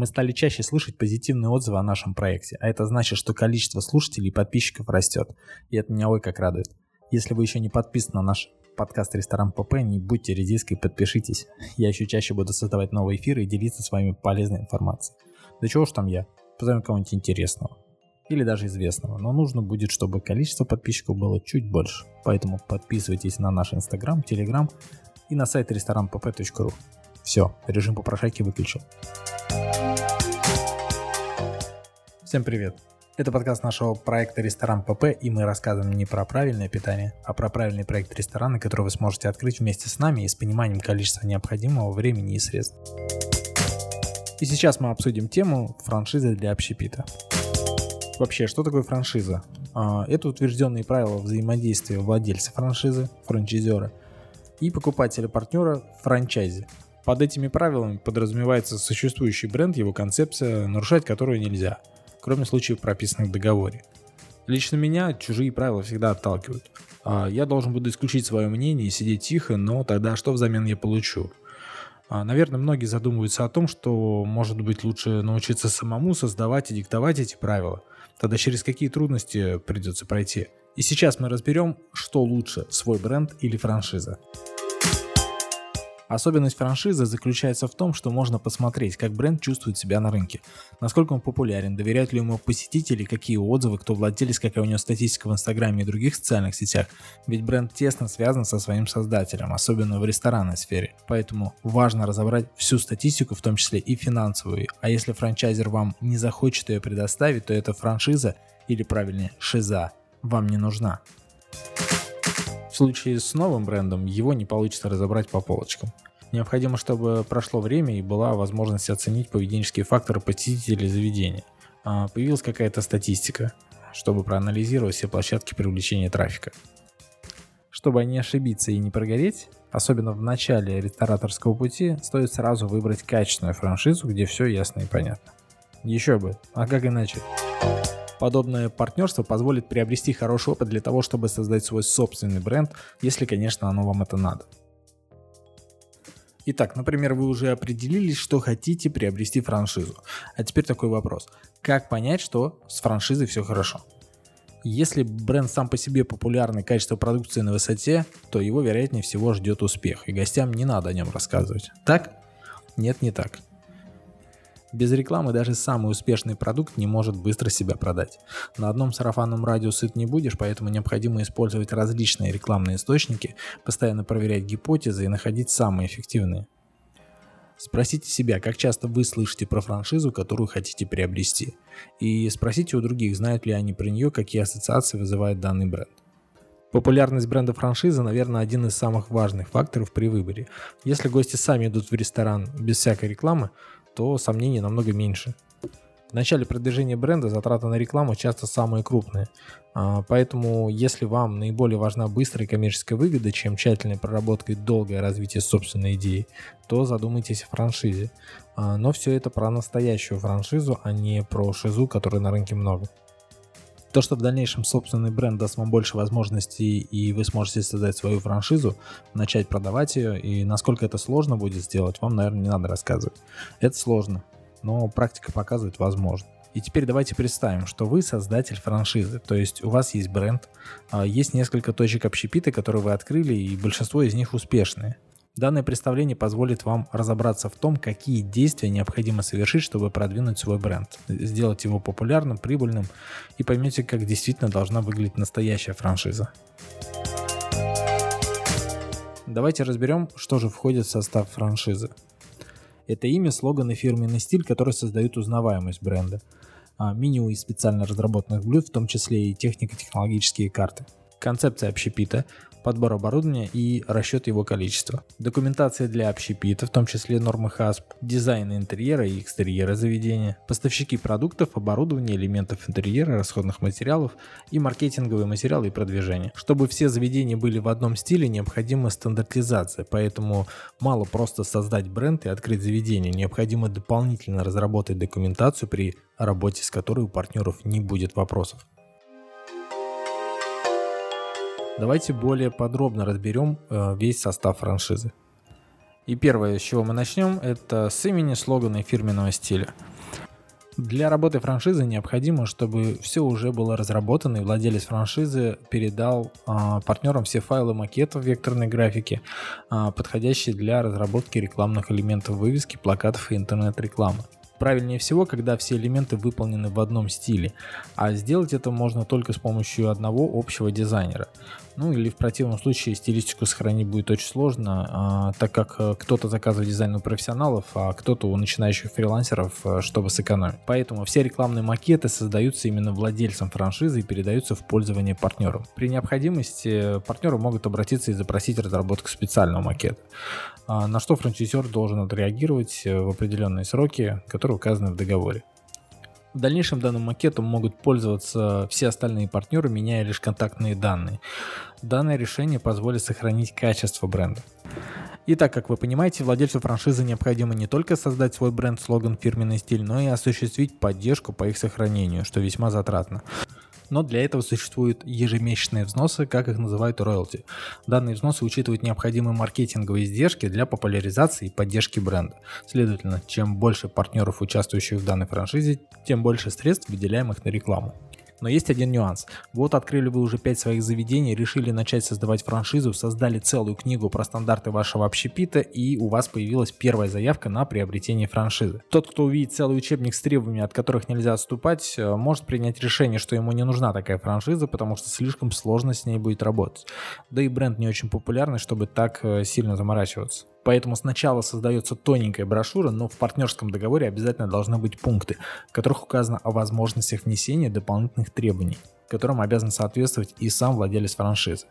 Мы стали чаще слышать позитивные отзывы о нашем проекте, а это значит, что количество слушателей и подписчиков растет. И это меня ой как радует. Если вы еще не подписаны на наш подкаст «Ресторан ПП», не будьте редиской, подпишитесь. Я еще чаще буду создавать новые эфиры и делиться с вами полезной информацией. Да чего уж там я, позовем кого-нибудь интересного. Или даже известного, но нужно будет, чтобы количество подписчиков было чуть больше. Поэтому подписывайтесь на наш инстаграм, телеграм и на сайт ресторанpp.ру. Все, режим попрошайки выключил. Всем привет! Это подкаст нашего проекта «Ресторан ПП», и мы рассказываем не про правильное питание, а про правильный проект ресторана, который вы сможете открыть вместе с нами и с пониманием количества необходимого времени и средств. И сейчас мы обсудим тему франшизы для общепита. Вообще, что такое франшиза? А, это утвержденные правила взаимодействия владельца франшизы, франчайзера, и покупателя-партнера в франчайзе. Под этими правилами подразумевается существующий бренд, его концепция, нарушать которую нельзя – кроме случаев, прописанных в договоре. Лично меня чужие правила всегда отталкивают. А, я должен буду исключить свое мнение и сидеть тихо, но тогда что взамен я получу? А, наверное, многие задумываются о том, что, может быть, лучше научиться самому создавать и диктовать эти правила. Тогда через какие трудности придется пройти. И сейчас мы разберем, что лучше, свой бренд или франшиза. Особенность франшизы заключается в том, что можно посмотреть, как бренд чувствует себя на рынке, насколько он популярен, доверяют ли ему посетители, какие отзывы, кто владелец, какая у него статистика в Инстаграме и других социальных сетях. Ведь бренд тесно связан со своим создателем, особенно в ресторанной сфере. Поэтому важно разобрать всю статистику, в том числе и финансовую. А если франчайзер вам не захочет ее предоставить, то эта франшиза, или правильнее, шиза, вам не нужна. В случае с новым брендом его не получится разобрать по полочкам. Необходимо, чтобы прошло время и была возможность оценить поведенческие факторы посетителей заведения. А, появилась какая-то статистика, чтобы проанализировать все площадки привлечения трафика. Чтобы не ошибиться и не прогореть, особенно в начале рестораторского пути, стоит сразу выбрать качественную франшизу, где все ясно и понятно. Еще бы, а как иначе? Подобное партнерство позволит приобрести хороший опыт для того, чтобы создать свой собственный бренд, если, конечно, оно вам это надо. Итак, например, вы уже определились, что хотите приобрести франшизу. А теперь такой вопрос. Как понять, что с франшизой все хорошо? Если бренд сам по себе популярный, качество продукции на высоте, то его вероятнее всего ждет успех, и гостям не надо о нем рассказывать. Так? Нет, не так. Без рекламы даже самый успешный продукт не может быстро себя продать. На одном сарафанном радио сыт не будешь, поэтому необходимо использовать различные рекламные источники, постоянно проверять гипотезы и находить самые эффективные. Спросите себя, как часто вы слышите про франшизу, которую хотите приобрести. И спросите у других, знают ли они про нее, какие ассоциации вызывает данный бренд. Популярность бренда франшизы, наверное, один из самых важных факторов при выборе. Если гости сами идут в ресторан без всякой рекламы, то сомнений намного меньше. В начале продвижения бренда затраты на рекламу часто самые крупные. А, поэтому, если вам наиболее важна быстрая коммерческая выгода, чем тщательная проработка и долгое развитие собственной идеи, то задумайтесь о франшизе. А, но все это про настоящую франшизу, а не про шизу, которой на рынке много. То, что в дальнейшем собственный бренд даст вам больше возможностей и вы сможете создать свою франшизу, начать продавать ее, и насколько это сложно будет сделать, вам, наверное, не надо рассказывать. Это сложно, но практика показывает возможно. И теперь давайте представим, что вы создатель франшизы, то есть у вас есть бренд, а, есть несколько точек общепита, которые вы открыли, и большинство из них успешные. Данное представление позволит вам разобраться в том, какие действия необходимо совершить, чтобы продвинуть свой бренд, сделать его популярным, прибыльным и поймете, как действительно должна выглядеть настоящая франшиза. Давайте разберем, что же входит в состав франшизы. Это имя, слоган и фирменный стиль, который создают узнаваемость бренда. А, меню из специально разработанных блюд, в том числе и технико-технологические карты. Концепция общепита, подбор оборудования и расчет его количества. Документация для общепита, в том числе нормы ХАСП, дизайн интерьера и экстерьера заведения, поставщики продуктов, оборудования, элементов интерьера, расходных материалов и маркетинговые материалы и продвижение. Чтобы все заведения были в одном стиле, необходима стандартизация, поэтому мало просто создать бренд и открыть заведение, необходимо дополнительно разработать документацию, при работе с которой у партнеров не будет вопросов. Давайте более подробно разберем э, весь состав франшизы. И первое, с чего мы начнем, это с имени, слогана и фирменного стиля. Для работы франшизы необходимо, чтобы все уже было разработано и владелец франшизы передал а, партнерам все файлы макетов векторной графики, а, подходящие для разработки рекламных элементов вывески, плакатов и интернет-рекламы. Правильнее всего, когда все элементы выполнены в одном стиле, а сделать это можно только с помощью одного общего дизайнера. Ну или в противном случае стилистику сохранить будет очень сложно, а, так как э, кто-то заказывает дизайн у профессионалов, а кто-то у начинающих фрилансеров, э, чтобы сэкономить. Поэтому все рекламные макеты создаются именно владельцем франшизы и передаются в пользование партнерам. При необходимости партнеры могут обратиться и запросить разработку специального макета, а, на что франчайзер должен отреагировать э, в определенные сроки, которые указаны в договоре. В дальнейшем данным макетом могут пользоваться все остальные партнеры, меняя лишь контактные данные. Данное решение позволит сохранить качество бренда. И так как вы понимаете, владельцу франшизы необходимо не только создать свой бренд, слоган, фирменный стиль, но и осуществить поддержку по их сохранению, что весьма затратно но для этого существуют ежемесячные взносы, как их называют роялти. Данные взносы учитывают необходимые маркетинговые издержки для популяризации и поддержки бренда. Следовательно, чем больше партнеров, участвующих в данной франшизе, тем больше средств, выделяемых на рекламу. Но есть один нюанс. Вот открыли вы уже 5 своих заведений, решили начать создавать франшизу, создали целую книгу про стандарты вашего общепита, и у вас появилась первая заявка на приобретение франшизы. Тот, кто увидит целый учебник с требованиями, от которых нельзя отступать, э, может принять решение, что ему не нужна такая франшиза, потому что слишком сложно с ней будет работать. Да и бренд не очень популярный, чтобы так э, сильно заморачиваться. Поэтому сначала создается тоненькая брошюра, но в партнерском договоре обязательно должны быть пункты, в которых указано о возможностях внесения дополнительных требований, которым обязан соответствовать и сам владелец франшизы.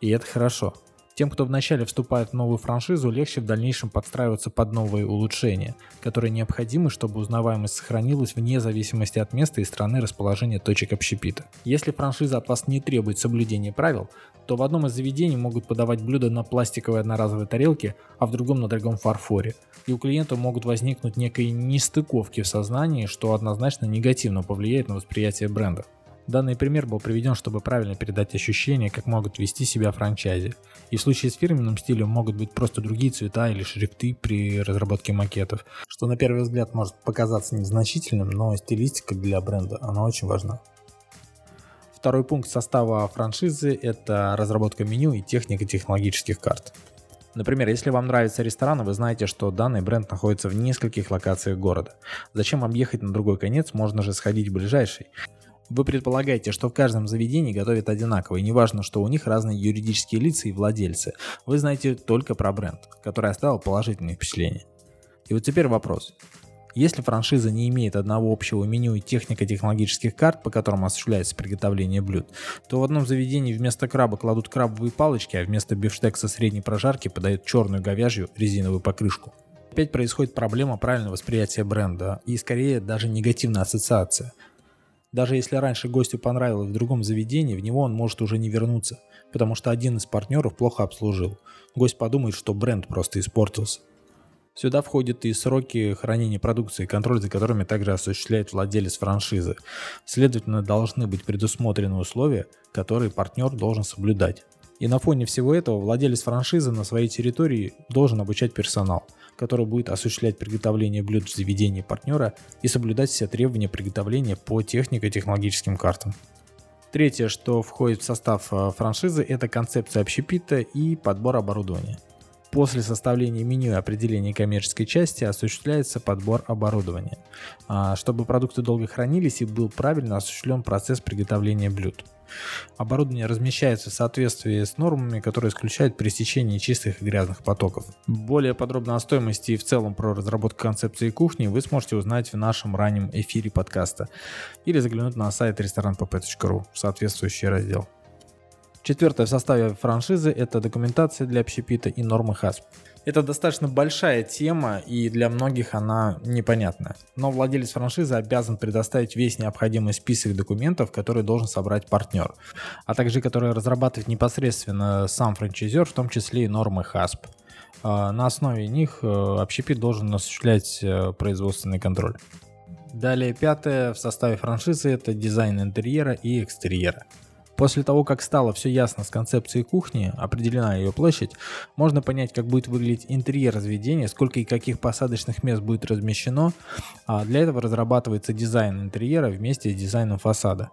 И это хорошо. Тем, кто вначале вступает в новую франшизу, легче в дальнейшем подстраиваться под новые улучшения, которые необходимы, чтобы узнаваемость сохранилась вне зависимости от места и страны расположения точек общепита. Если франшиза от вас не требует соблюдения правил, то в одном из заведений могут подавать блюда на пластиковой одноразовой тарелке, а в другом на дорогом фарфоре. И у клиента могут возникнуть некие нестыковки в сознании, что однозначно негативно повлияет на восприятие бренда. Данный пример был приведен, чтобы правильно передать ощущение, как могут вести себя франчайзи. И в случае с фирменным стилем могут быть просто другие цвета или шрифты при разработке макетов, что на первый взгляд может показаться незначительным, но стилистика для бренда, она очень важна. Второй пункт состава франшизы – это разработка меню и техника технологических карт. Например, если вам нравится ресторан, вы знаете, что данный бренд находится в нескольких локациях города. Зачем объехать на другой конец, можно же сходить в ближайший. Вы предполагаете, что в каждом заведении готовят одинаково, и неважно, что у них разные юридические лица и владельцы. Вы знаете только про бренд, который оставил положительное впечатление. И вот теперь вопрос. Если франшиза не имеет одного общего меню и техника технологических карт, по которым осуществляется приготовление блюд, то в одном заведении вместо краба кладут крабовые палочки, а вместо бифштекса средней прожарки подают черную говяжью резиновую покрышку. Опять происходит проблема правильного восприятия бренда и скорее даже негативная ассоциация. Даже если раньше гостю понравилось в другом заведении, в него он может уже не вернуться, потому что один из партнеров плохо обслужил. Гость подумает, что бренд просто испортился. Сюда входят и сроки хранения продукции, контроль за которыми также осуществляет владелец франшизы. Следовательно, должны быть предусмотрены условия, которые партнер должен соблюдать. И на фоне всего этого владелец франшизы на своей территории должен обучать персонал – который будет осуществлять приготовление блюд в заведении партнера и соблюдать все требования приготовления по технико-технологическим картам. Третье, что входит в состав э, франшизы, это концепция общепита и подбор оборудования. После составления меню и определения коммерческой части осуществляется подбор оборудования, а, чтобы продукты долго хранились и был правильно осуществлен процесс приготовления блюд. Оборудование размещается в соответствии с нормами, которые исключают пересечение чистых и грязных потоков. Более подробно о стоимости и в целом про разработку концепции кухни вы сможете узнать в нашем раннем эфире подкаста или заглянуть на сайт ресторанpp.ру в соответствующий раздел. Четвертое в составе франшизы – это документация для общепита и нормы ХАСП. Это достаточно большая тема, и для многих она непонятная. Но владелец франшизы обязан предоставить весь необходимый список документов, которые должен собрать партнер, а также которые разрабатывает непосредственно сам франчайзер, в том числе и нормы ХАСП. А, на основе них э, общепит должен осуществлять э, производственный контроль. Далее пятое в составе франшизы это дизайн интерьера и экстерьера. После того, как стало все ясно с концепцией кухни, определена ее площадь, можно понять, как будет выглядеть интерьер заведения, сколько и каких посадочных мест будет размещено. А для этого разрабатывается дизайн интерьера вместе с дизайном фасада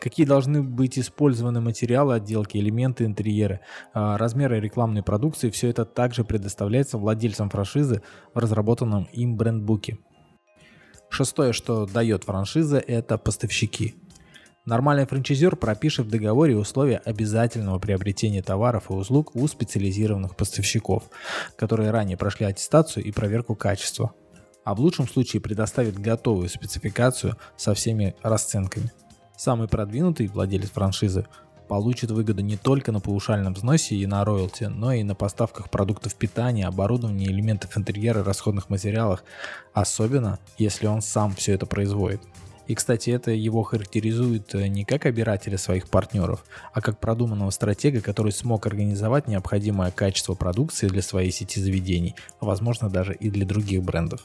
какие должны быть использованы материалы отделки, элементы интерьера, а, размеры рекламной продукции, все это также предоставляется владельцам франшизы в разработанном им брендбуке. Шестое, что дает франшиза, это поставщики. Нормальный франчайзер пропишет в договоре условия обязательного приобретения товаров и услуг у специализированных поставщиков, которые ранее прошли аттестацию и проверку качества. А в лучшем случае предоставит готовую спецификацию со всеми расценками. Самый продвинутый владелец франшизы получит выгоду не только на паушальном взносе и на роялти, но и на поставках продуктов питания, оборудования, элементов интерьера, расходных материалах, особенно если он сам все это производит. И, кстати, это его характеризует э, не как обирателя своих партнеров, а как продуманного стратега, который смог организовать необходимое качество продукции для своей сети заведений, а возможно даже и для других брендов.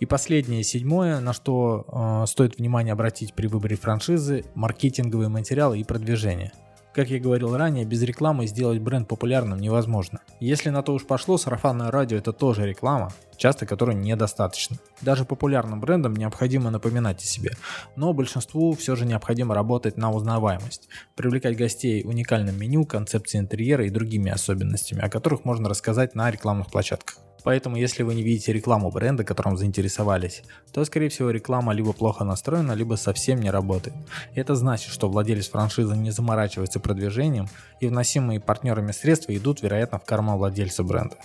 И последнее, седьмое, на что э, стоит внимание обратить при выборе франшизы, маркетинговые материалы и продвижение. Как я говорил ранее, без рекламы сделать бренд популярным невозможно. Если на то уж пошло, сарафанное радио это тоже реклама, часто которой недостаточно. Даже популярным брендам необходимо напоминать о себе, но большинству все же необходимо работать на узнаваемость, привлекать гостей уникальным меню, концепцией интерьера и другими особенностями, о которых можно рассказать на рекламных площадках. Поэтому, если вы не видите рекламу бренда, которым заинтересовались, то, скорее всего, реклама либо плохо настроена, либо совсем не работает. Это значит, что владелец франшизы не заморачивается продвижением, и вносимые партнерами средства идут, вероятно, в карман владельца бренда.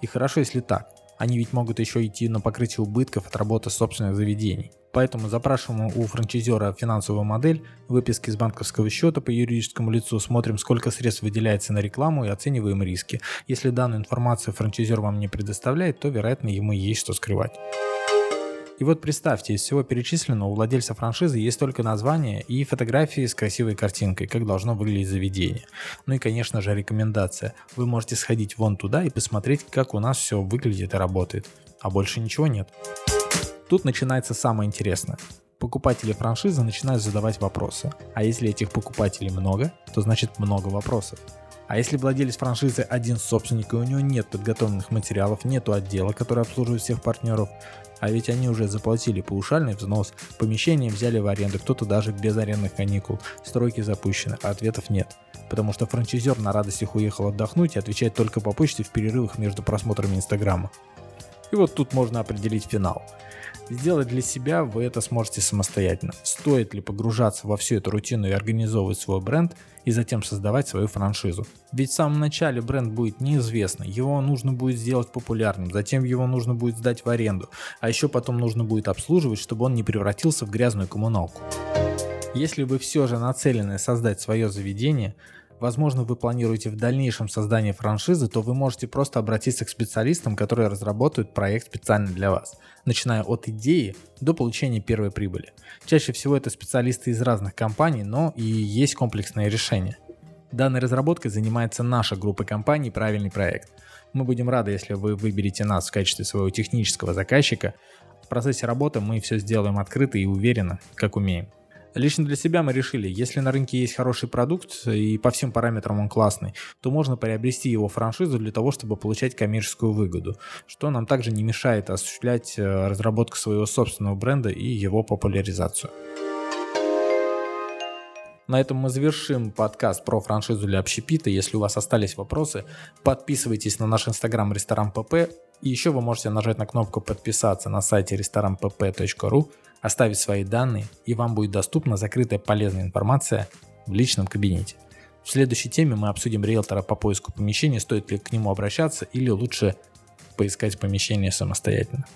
И хорошо, если так. Они ведь могут еще идти на покрытие убытков от работы собственных заведений. Поэтому запрашиваем у франчайзера финансовую модель, выписки с банковского счета по юридическому лицу, смотрим, сколько средств выделяется на рекламу и оцениваем риски. Если данную информацию франчайзер вам не предоставляет, то, вероятно, ему есть что скрывать. И вот представьте, из всего перечисленного у владельца франшизы есть только название и фотографии с красивой картинкой, как должно выглядеть заведение. Ну и, конечно же, рекомендация. Вы можете сходить вон туда и посмотреть, как у нас все выглядит и работает. А больше ничего нет. Тут начинается самое интересное. Покупатели франшизы начинают задавать вопросы. А если этих покупателей много, то значит много вопросов. А если владелец франшизы один собственник и у него нет подготовленных материалов, нету отдела, который обслуживает всех партнеров, а ведь они уже заплатили паушальный взнос, помещение взяли в аренду, кто-то даже без арендных каникул, стройки запущены, а ответов нет. Потому что франчайзер на радостях уехал отдохнуть и отвечает только по почте в перерывах между просмотрами Инстаграма. И вот тут можно определить финал. Сделать для себя вы это сможете самостоятельно. Стоит ли погружаться во всю эту рутину и организовывать свой бренд и затем создавать свою франшизу? Ведь в самом начале бренд будет неизвестный, его нужно будет сделать популярным, затем его нужно будет сдать в аренду, а еще потом нужно будет обслуживать, чтобы он не превратился в грязную коммуналку. Если вы все же нацелены создать свое заведение, возможно, вы планируете в дальнейшем создание франшизы, то вы можете просто обратиться к специалистам, которые разработают проект специально для вас, начиная от идеи до получения первой прибыли. Чаще всего это специалисты из разных компаний, но и есть комплексное решение. Данной разработкой занимается наша группа компаний «Правильный проект». Мы будем рады, если вы выберете нас в качестве своего технического заказчика. В процессе работы мы все сделаем открыто и уверенно, как умеем. Лично для себя мы решили, если на рынке есть хороший продукт и по всем параметрам он классный, то можно приобрести его франшизу для того, чтобы получать коммерческую выгоду, что нам также не мешает осуществлять э, разработку своего собственного бренда и его популяризацию. На этом мы завершим подкаст про франшизу для общепита. Если у вас остались вопросы, подписывайтесь на наш инстаграм ресторан ПП. И еще вы можете нажать на кнопку подписаться на сайте ресторанpp.ru оставить свои данные, и вам будет доступна закрытая полезная информация в личном кабинете. В следующей теме мы обсудим риэлтора по поиску помещения, стоит ли к нему обращаться или лучше поискать помещение самостоятельно.